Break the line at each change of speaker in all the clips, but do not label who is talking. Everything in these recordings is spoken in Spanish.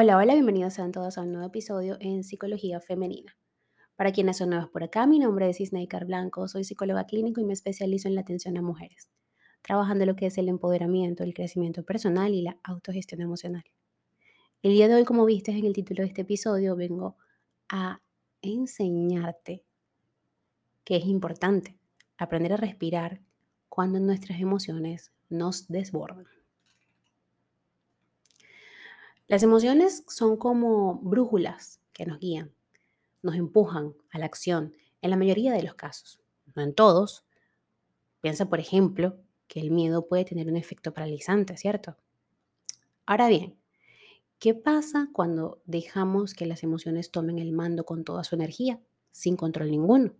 Hola, hola, bienvenidos sean todos a un nuevo episodio en Psicología Femenina. Para quienes son nuevos por acá, mi nombre es Isneikar Blanco, soy psicóloga clínico y me especializo en la atención a mujeres, trabajando lo que es el empoderamiento, el crecimiento personal y la autogestión emocional. El día de hoy, como viste en el título de este episodio, vengo a enseñarte que es importante aprender a respirar cuando nuestras emociones nos desbordan. Las emociones son como brújulas que nos guían, nos empujan a la acción en la mayoría de los casos, no en todos. Piensa, por ejemplo, que el miedo puede tener un efecto paralizante, ¿cierto? Ahora bien, ¿qué pasa cuando dejamos que las emociones tomen el mando con toda su energía, sin control ninguno?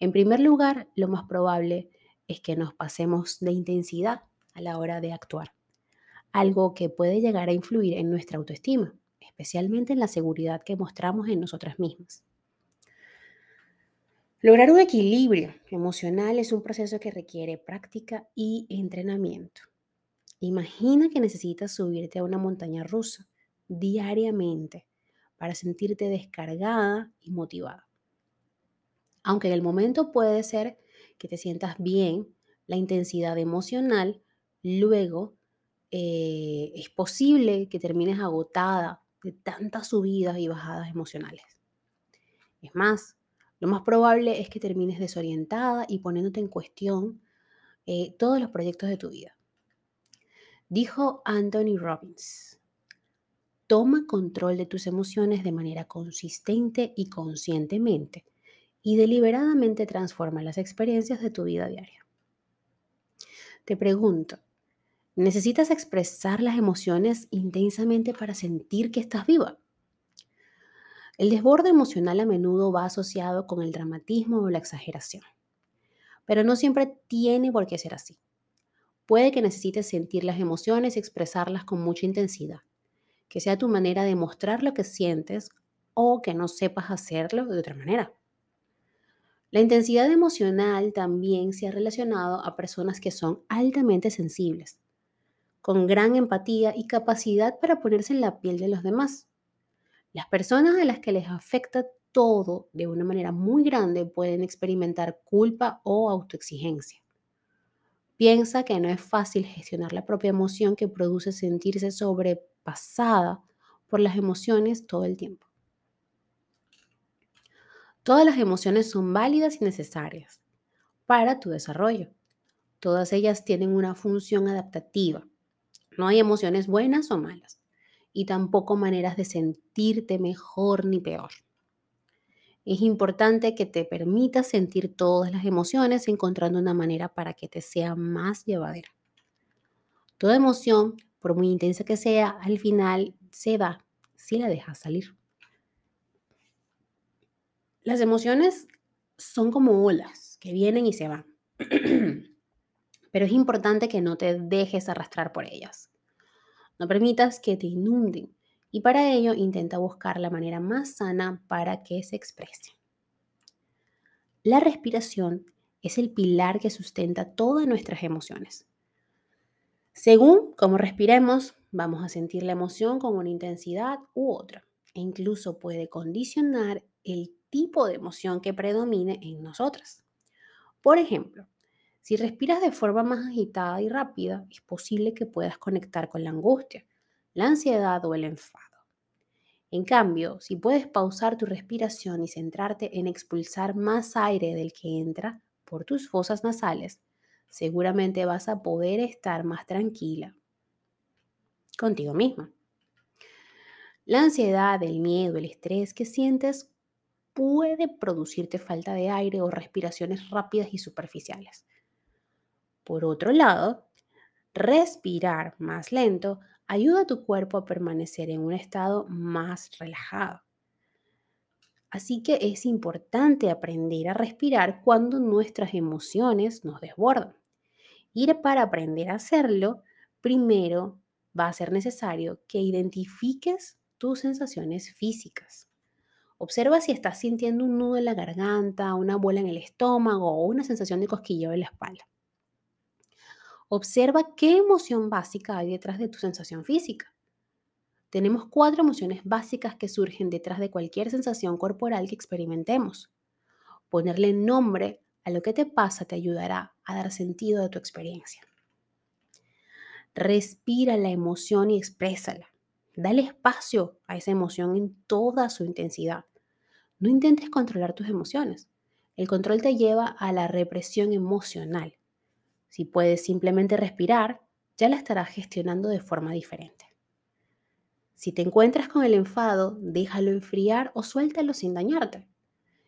En primer lugar, lo más probable es que nos pasemos de intensidad a la hora de actuar algo que puede llegar a influir en nuestra autoestima, especialmente en la seguridad que mostramos en nosotras mismas. Lograr un equilibrio emocional es un proceso que requiere práctica y entrenamiento. Imagina que necesitas subirte a una montaña rusa diariamente para sentirte descargada y motivada. Aunque en el momento puede ser que te sientas bien, la intensidad emocional luego eh, es posible que termines agotada de tantas subidas y bajadas emocionales. Es más, lo más probable es que termines desorientada y poniéndote en cuestión eh, todos los proyectos de tu vida. Dijo Anthony Robbins, toma control de tus emociones de manera consistente y conscientemente y deliberadamente transforma las experiencias de tu vida diaria. Te pregunto, Necesitas expresar las emociones intensamente para sentir que estás viva. El desborde emocional a menudo va asociado con el dramatismo o la exageración, pero no siempre tiene por qué ser así. Puede que necesites sentir las emociones y expresarlas con mucha intensidad, que sea tu manera de mostrar lo que sientes o que no sepas hacerlo de otra manera. La intensidad emocional también se ha relacionado a personas que son altamente sensibles con gran empatía y capacidad para ponerse en la piel de los demás. Las personas a las que les afecta todo de una manera muy grande pueden experimentar culpa o autoexigencia. Piensa que no es fácil gestionar la propia emoción que produce sentirse sobrepasada por las emociones todo el tiempo. Todas las emociones son válidas y necesarias para tu desarrollo. Todas ellas tienen una función adaptativa no hay emociones buenas o malas y tampoco maneras de sentirte mejor ni peor. Es importante que te permitas sentir todas las emociones encontrando una manera para que te sea más llevadera. Toda emoción, por muy intensa que sea, al final se va si la dejas salir. Las emociones son como olas que vienen y se van. pero es importante que no te dejes arrastrar por ellas. No permitas que te inunden y para ello intenta buscar la manera más sana para que se exprese. La respiración es el pilar que sustenta todas nuestras emociones. Según cómo respiremos, vamos a sentir la emoción con una intensidad u otra e incluso puede condicionar el tipo de emoción que predomine en nosotras. Por ejemplo, si respiras de forma más agitada y rápida, es posible que puedas conectar con la angustia, la ansiedad o el enfado. En cambio, si puedes pausar tu respiración y centrarte en expulsar más aire del que entra por tus fosas nasales, seguramente vas a poder estar más tranquila contigo misma. La ansiedad, el miedo, el estrés que sientes puede producirte falta de aire o respiraciones rápidas y superficiales. Por otro lado, respirar más lento ayuda a tu cuerpo a permanecer en un estado más relajado. Así que es importante aprender a respirar cuando nuestras emociones nos desbordan. Y para aprender a hacerlo, primero va a ser necesario que identifiques tus sensaciones físicas. Observa si estás sintiendo un nudo en la garganta, una bola en el estómago o una sensación de cosquilleo en la espalda. Observa qué emoción básica hay detrás de tu sensación física. Tenemos cuatro emociones básicas que surgen detrás de cualquier sensación corporal que experimentemos. Ponerle nombre a lo que te pasa te ayudará a dar sentido a tu experiencia. Respira la emoción y exprésala. Dale espacio a esa emoción en toda su intensidad. No intentes controlar tus emociones. El control te lleva a la represión emocional. Si puedes simplemente respirar, ya la estarás gestionando de forma diferente. Si te encuentras con el enfado, déjalo enfriar o suéltalo sin dañarte.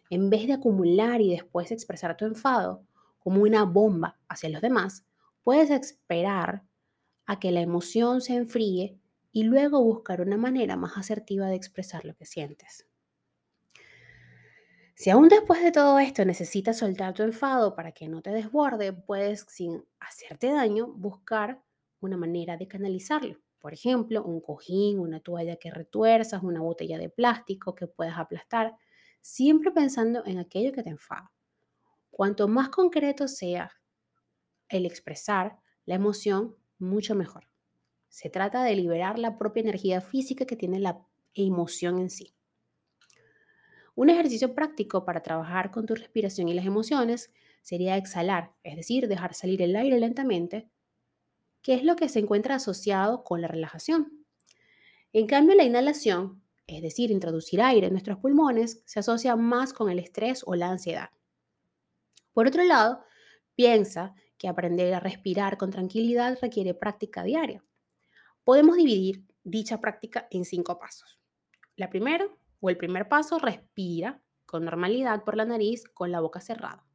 En vez de acumular y después expresar tu enfado como una bomba hacia los demás, puedes esperar a que la emoción se enfríe y luego buscar una manera más asertiva de expresar lo que sientes. Si aún después de todo esto necesitas soltar tu enfado para que no te desborde, puedes, sin hacerte daño, buscar una manera de canalizarlo. Por ejemplo, un cojín, una toalla que retuerzas, una botella de plástico que puedas aplastar, siempre pensando en aquello que te enfada. Cuanto más concreto sea el expresar la emoción, mucho mejor. Se trata de liberar la propia energía física que tiene la emoción en sí. Un ejercicio práctico para trabajar con tu respiración y las emociones sería exhalar, es decir, dejar salir el aire lentamente que es lo que se encuentra asociado con la relajación. En cambio, la inhalación, es decir, introducir aire en nuestros pulmones, se asocia más con el estrés o la ansiedad. Por otro lado, piensa que aprender a respirar con tranquilidad requiere práctica diaria. Podemos dividir dicha práctica en cinco pasos. La primera, o el primer paso, respira con normalidad por la nariz con la boca cerrada.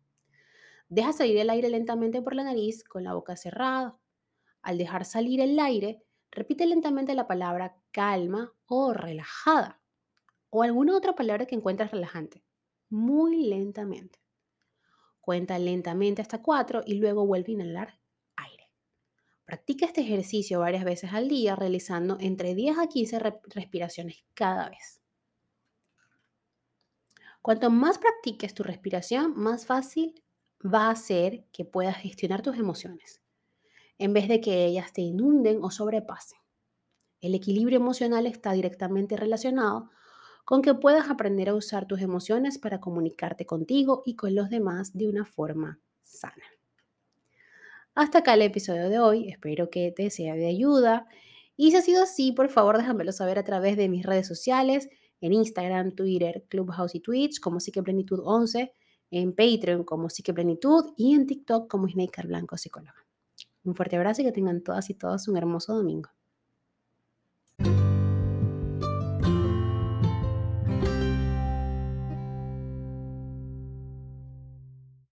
Deja salir el aire lentamente por la nariz con la boca cerrada. Al dejar salir el aire, repite lentamente la palabra calma o relajada o alguna otra palabra que encuentres relajante, muy lentamente. Cuenta lentamente hasta cuatro y luego vuelve a inhalar aire. Practica este ejercicio varias veces al día, realizando entre 10 a 15 respiraciones cada vez. Cuanto más practiques tu respiración, más fácil va a ser que puedas gestionar tus emociones en vez de que ellas te inunden o sobrepasen. El equilibrio emocional está directamente relacionado con que puedas aprender a usar tus emociones para comunicarte contigo y con los demás de una forma sana. Hasta acá el episodio de hoy, espero que te sea de ayuda y si ha sido así, por favor déjamelo saber a través de mis redes sociales, en Instagram, Twitter, Clubhouse y Twitch como Psiqueplenitud 11, en Patreon como Psiqueplenitud y en TikTok como Snaker Blanco Psicóloga. Un fuerte abrazo y que tengan todas y todos un hermoso domingo.